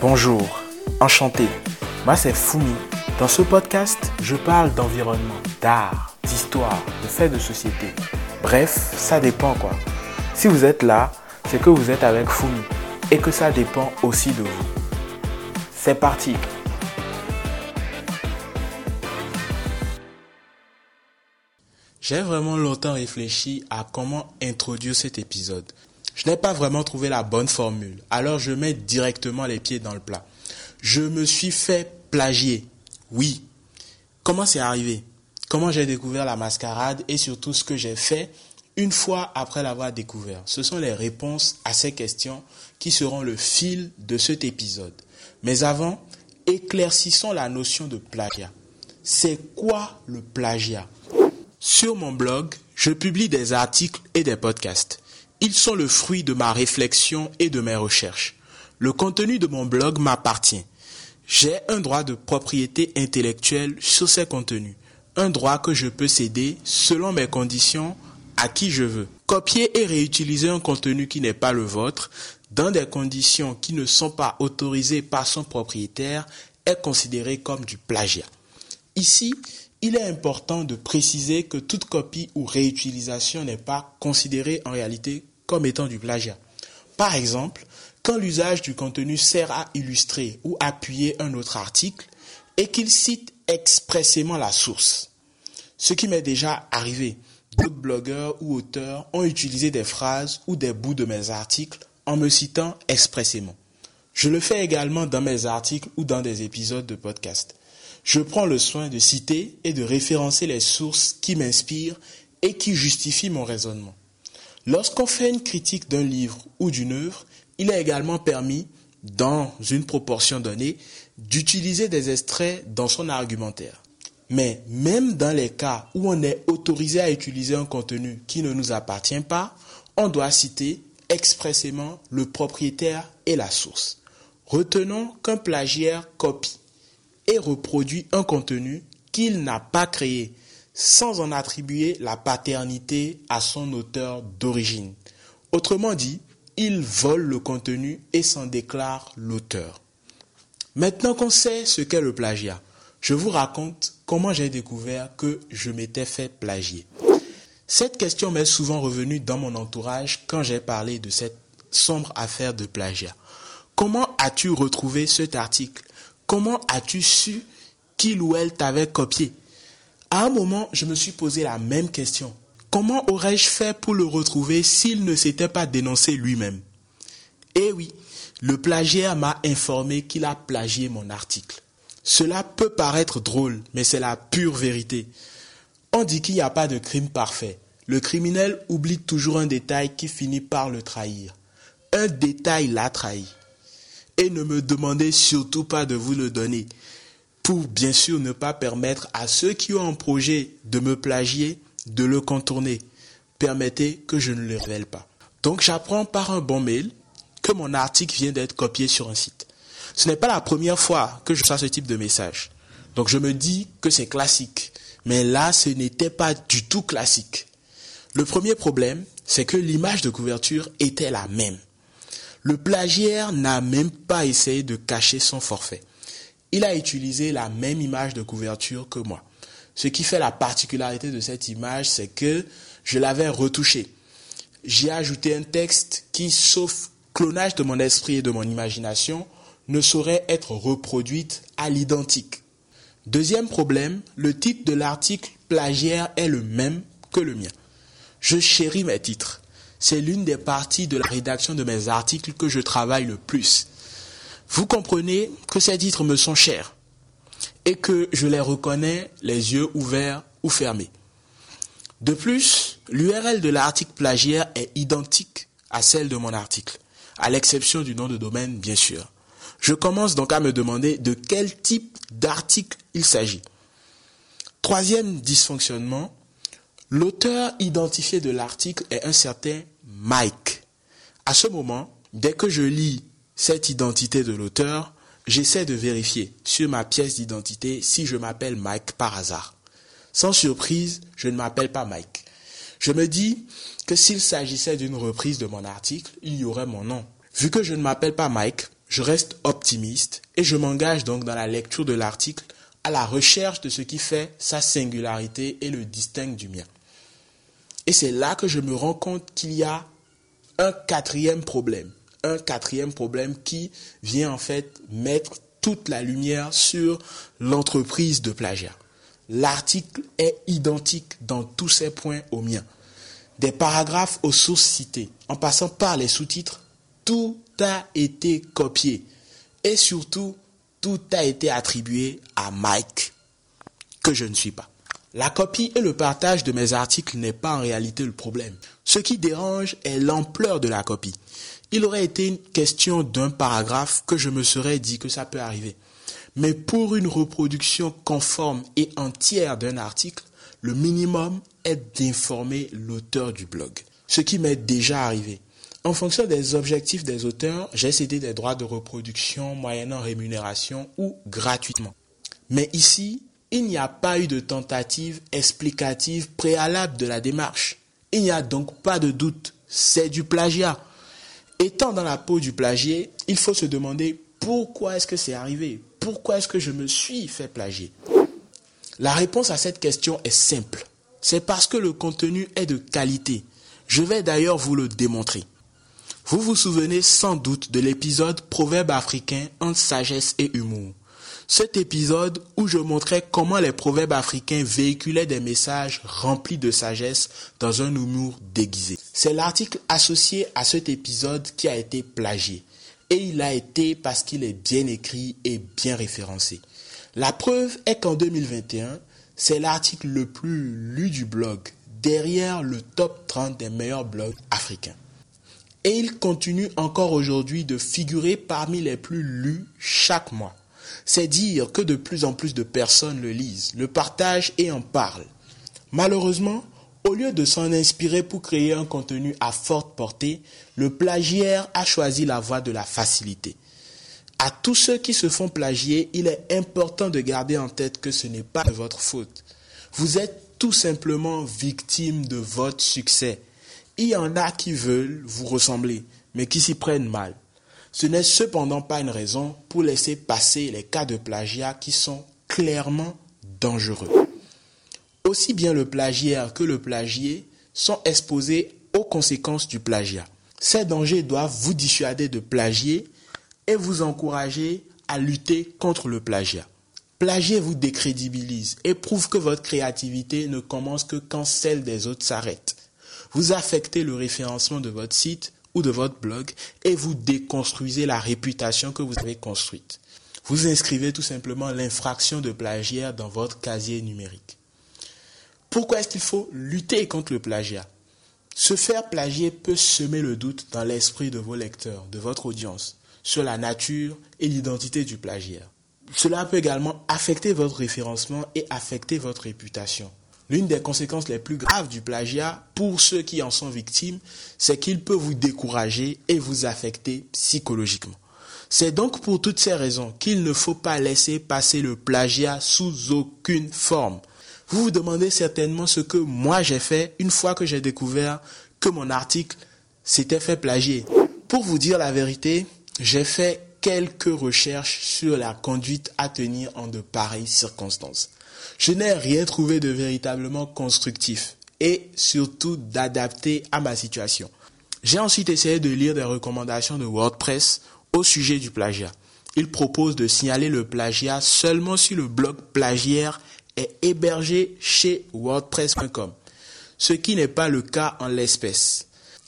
Bonjour, enchanté. Moi c'est Fumi. Dans ce podcast, je parle d'environnement, d'art, d'histoire, de faits de société. Bref, ça dépend quoi. Si vous êtes là, c'est que vous êtes avec Fumi et que ça dépend aussi de vous. C'est parti. J'ai vraiment longtemps réfléchi à comment introduire cet épisode. Je n'ai pas vraiment trouvé la bonne formule, alors je mets directement les pieds dans le plat. Je me suis fait plagier. Oui. Comment c'est arrivé? Comment j'ai découvert la mascarade et surtout ce que j'ai fait une fois après l'avoir découvert? Ce sont les réponses à ces questions qui seront le fil de cet épisode. Mais avant, éclaircissons la notion de plagiat. C'est quoi le plagiat? Sur mon blog, je publie des articles et des podcasts. Ils sont le fruit de ma réflexion et de mes recherches. Le contenu de mon blog m'appartient. J'ai un droit de propriété intellectuelle sur ces contenus, un droit que je peux céder selon mes conditions à qui je veux. Copier et réutiliser un contenu qui n'est pas le vôtre dans des conditions qui ne sont pas autorisées par son propriétaire est considéré comme du plagiat. Ici, il est important de préciser que toute copie ou réutilisation n'est pas considérée en réalité comme étant du plagiat. Par exemple, quand l'usage du contenu sert à illustrer ou appuyer un autre article et qu'il cite expressément la source. Ce qui m'est déjà arrivé. D'autres blogueurs ou auteurs ont utilisé des phrases ou des bouts de mes articles en me citant expressément. Je le fais également dans mes articles ou dans des épisodes de podcast. Je prends le soin de citer et de référencer les sources qui m'inspirent et qui justifient mon raisonnement. Lorsqu'on fait une critique d'un livre ou d'une œuvre, il est également permis, dans une proportion donnée, d'utiliser des extraits dans son argumentaire. Mais même dans les cas où on est autorisé à utiliser un contenu qui ne nous appartient pas, on doit citer expressément le propriétaire et la source. Retenons qu'un plagiaire copie et reproduit un contenu qu'il n'a pas créé sans en attribuer la paternité à son auteur d'origine. Autrement dit, il vole le contenu et s'en déclare l'auteur. Maintenant qu'on sait ce qu'est le plagiat, je vous raconte comment j'ai découvert que je m'étais fait plagier. Cette question m'est souvent revenue dans mon entourage quand j'ai parlé de cette sombre affaire de plagiat. Comment as-tu retrouvé cet article? Comment as-tu su qu'il ou elle t'avait copié? À un moment, je me suis posé la même question. Comment aurais-je fait pour le retrouver s'il ne s'était pas dénoncé lui-même? Eh oui, le plagiaire m'a informé qu'il a plagié mon article. Cela peut paraître drôle, mais c'est la pure vérité. On dit qu'il n'y a pas de crime parfait. Le criminel oublie toujours un détail qui finit par le trahir. Un détail l'a trahi et ne me demandez surtout pas de vous le donner pour bien sûr ne pas permettre à ceux qui ont un projet de me plagier de le contourner. Permettez que je ne le révèle pas. Donc j'apprends par un bon mail que mon article vient d'être copié sur un site. Ce n'est pas la première fois que je reçois ce type de message. Donc je me dis que c'est classique. Mais là, ce n'était pas du tout classique. Le premier problème, c'est que l'image de couverture était la même. Le plagiaire n'a même pas essayé de cacher son forfait. Il a utilisé la même image de couverture que moi. Ce qui fait la particularité de cette image, c'est que je l'avais retouchée. J'ai ajouté un texte qui, sauf clonage de mon esprit et de mon imagination, ne saurait être reproduite à l'identique. Deuxième problème, le titre de l'article plagiaire est le même que le mien. Je chéris mes titres c'est l'une des parties de la rédaction de mes articles que je travaille le plus. Vous comprenez que ces titres me sont chers et que je les reconnais les yeux ouverts ou fermés. De plus, l'URL de l'article plagiaire est identique à celle de mon article, à l'exception du nom de domaine, bien sûr. Je commence donc à me demander de quel type d'article il s'agit. Troisième dysfonctionnement, L'auteur identifié de l'article est un certain Mike. À ce moment, dès que je lis cette identité de l'auteur, j'essaie de vérifier sur ma pièce d'identité si je m'appelle Mike par hasard. Sans surprise, je ne m'appelle pas Mike. Je me dis que s'il s'agissait d'une reprise de mon article, il y aurait mon nom. Vu que je ne m'appelle pas Mike, je reste optimiste et je m'engage donc dans la lecture de l'article à la recherche de ce qui fait sa singularité et le distingue du mien. Et c'est là que je me rends compte qu'il y a un quatrième problème. Un quatrième problème qui vient en fait mettre toute la lumière sur l'entreprise de plagiat. L'article est identique dans tous ses points au mien. Des paragraphes aux sources citées, en passant par les sous-titres, tout a été copié. Et surtout, tout a été attribué à Mike, que je ne suis pas. La copie et le partage de mes articles n'est pas en réalité le problème. Ce qui dérange est l'ampleur de la copie. Il aurait été une question d'un paragraphe que je me serais dit que ça peut arriver. Mais pour une reproduction conforme et entière d'un article, le minimum est d'informer l'auteur du blog. Ce qui m'est déjà arrivé. En fonction des objectifs des auteurs, j'ai cédé des droits de reproduction moyennant rémunération ou gratuitement. Mais ici, il n'y a pas eu de tentative explicative préalable de la démarche. Il n'y a donc pas de doute, c'est du plagiat. Étant dans la peau du plagier, il faut se demander pourquoi est-ce que c'est arrivé? Pourquoi est-ce que je me suis fait plagier? La réponse à cette question est simple. C'est parce que le contenu est de qualité. Je vais d'ailleurs vous le démontrer. Vous vous souvenez sans doute de l'épisode Proverbe africain entre sagesse et humour. Cet épisode où je montrais comment les proverbes africains véhiculaient des messages remplis de sagesse dans un humour déguisé. C'est l'article associé à cet épisode qui a été plagié. Et il a été parce qu'il est bien écrit et bien référencé. La preuve est qu'en 2021, c'est l'article le plus lu du blog, derrière le top 30 des meilleurs blogs africains. Et il continue encore aujourd'hui de figurer parmi les plus lus chaque mois. C'est dire que de plus en plus de personnes le lisent, le partagent et en parlent. Malheureusement, au lieu de s'en inspirer pour créer un contenu à forte portée, le plagiaire a choisi la voie de la facilité. À tous ceux qui se font plagier, il est important de garder en tête que ce n'est pas de votre faute. Vous êtes tout simplement victime de votre succès. Il y en a qui veulent vous ressembler, mais qui s'y prennent mal. Ce n'est cependant pas une raison pour laisser passer les cas de plagiat qui sont clairement dangereux. Aussi bien le plagiaire que le plagié sont exposés aux conséquences du plagiat. Ces dangers doivent vous dissuader de plagier et vous encourager à lutter contre le plagiat. Plagier vous décrédibilise et prouve que votre créativité ne commence que quand celle des autres s'arrête vous affectez le référencement de votre site de votre blog et vous déconstruisez la réputation que vous avez construite. Vous inscrivez tout simplement l'infraction de plagiat dans votre casier numérique. Pourquoi est-ce qu'il faut lutter contre le plagiat? Se faire plagier peut semer le doute dans l'esprit de vos lecteurs, de votre audience, sur la nature et l'identité du plagiat. Cela peut également affecter votre référencement et affecter votre réputation. L'une des conséquences les plus graves du plagiat pour ceux qui en sont victimes, c'est qu'il peut vous décourager et vous affecter psychologiquement. C'est donc pour toutes ces raisons qu'il ne faut pas laisser passer le plagiat sous aucune forme. Vous vous demandez certainement ce que moi j'ai fait une fois que j'ai découvert que mon article s'était fait plagier. Pour vous dire la vérité, j'ai fait quelques recherches sur la conduite à tenir en de pareilles circonstances. Je n'ai rien trouvé de véritablement constructif et surtout d'adapté à ma situation. J'ai ensuite essayé de lire des recommandations de WordPress au sujet du plagiat. Il propose de signaler le plagiat seulement si le blog plagiaire est hébergé chez wordpress.com, ce qui n'est pas le cas en l'espèce.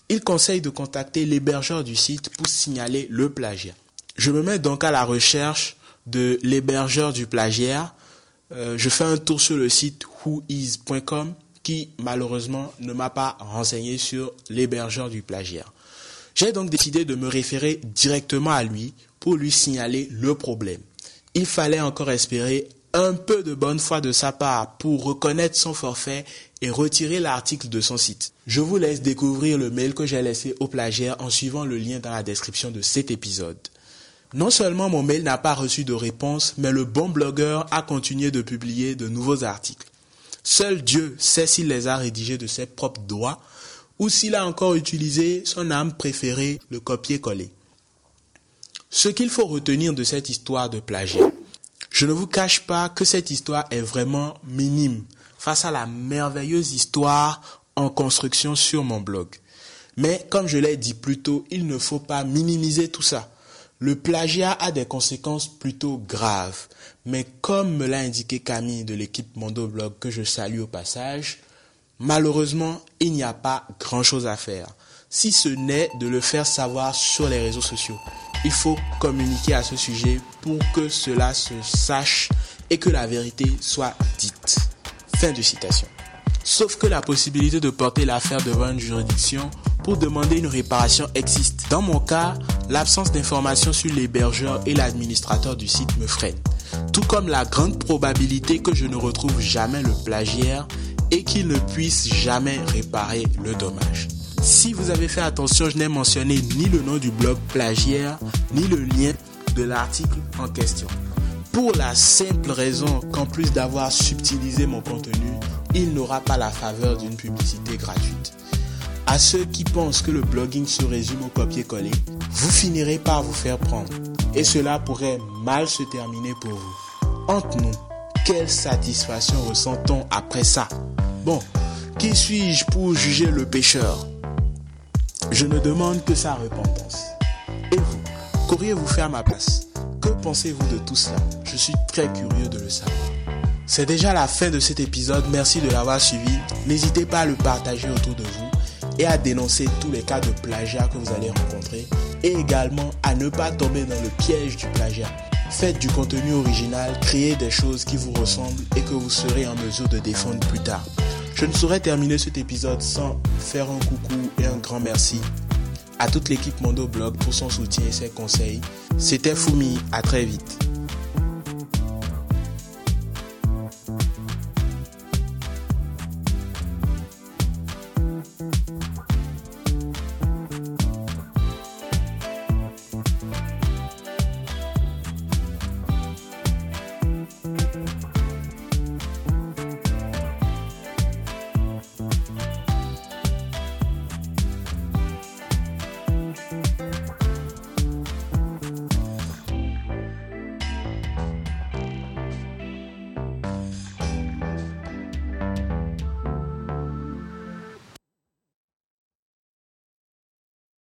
Il conseille de contacter l'hébergeur du site pour signaler le plagiat. Je me mets donc à la recherche de l'hébergeur du plagiat euh, je fais un tour sur le site whois.com qui malheureusement ne m'a pas renseigné sur l'hébergeur du plagiat. J'ai donc décidé de me référer directement à lui pour lui signaler le problème. Il fallait encore espérer un peu de bonne foi de sa part pour reconnaître son forfait et retirer l'article de son site. Je vous laisse découvrir le mail que j'ai laissé au plagiaire en suivant le lien dans la description de cet épisode. Non seulement mon mail n'a pas reçu de réponse, mais le bon blogueur a continué de publier de nouveaux articles. Seul Dieu sait s'il les a rédigés de ses propres doigts ou s'il a encore utilisé son âme préférée, le copier-coller. Ce qu'il faut retenir de cette histoire de plagiat, je ne vous cache pas que cette histoire est vraiment minime face à la merveilleuse histoire en construction sur mon blog. Mais comme je l'ai dit plus tôt, il ne faut pas minimiser tout ça. Le plagiat a des conséquences plutôt graves. Mais comme me l'a indiqué Camille de l'équipe Mondoblog que je salue au passage, malheureusement, il n'y a pas grand-chose à faire. Si ce n'est de le faire savoir sur les réseaux sociaux. Il faut communiquer à ce sujet pour que cela se sache et que la vérité soit dite. Fin de citation. Sauf que la possibilité de porter l'affaire devant une juridiction pour demander une réparation existe. Dans mon cas, l'absence d'informations sur l'hébergeur et l'administrateur du site me freine. Tout comme la grande probabilité que je ne retrouve jamais le plagiaire et qu'il ne puisse jamais réparer le dommage. Si vous avez fait attention, je n'ai mentionné ni le nom du blog plagiaire, ni le lien de l'article en question. Pour la simple raison qu'en plus d'avoir subtilisé mon contenu, il n'aura pas la faveur d'une publicité gratuite. À ceux qui pensent que le blogging se résume au copier-coller, vous finirez par vous faire prendre. Et cela pourrait mal se terminer pour vous. Entre nous, quelle satisfaction ressent-on après ça? Bon, qui suis-je pour juger le pécheur Je ne demande que sa repentance. Et vous, qu'auriez-vous fait à ma place? Que pensez-vous de tout cela? Je suis très curieux de le savoir. C'est déjà la fin de cet épisode, merci de l'avoir suivi. N'hésitez pas à le partager autour de vous et à dénoncer tous les cas de plagiat que vous allez rencontrer et également à ne pas tomber dans le piège du plagiat. Faites du contenu original, créez des choses qui vous ressemblent et que vous serez en mesure de défendre plus tard. Je ne saurais terminer cet épisode sans faire un coucou et un grand merci à toute l'équipe Mondo Blog pour son soutien et ses conseils. C'était Fumi, à très vite.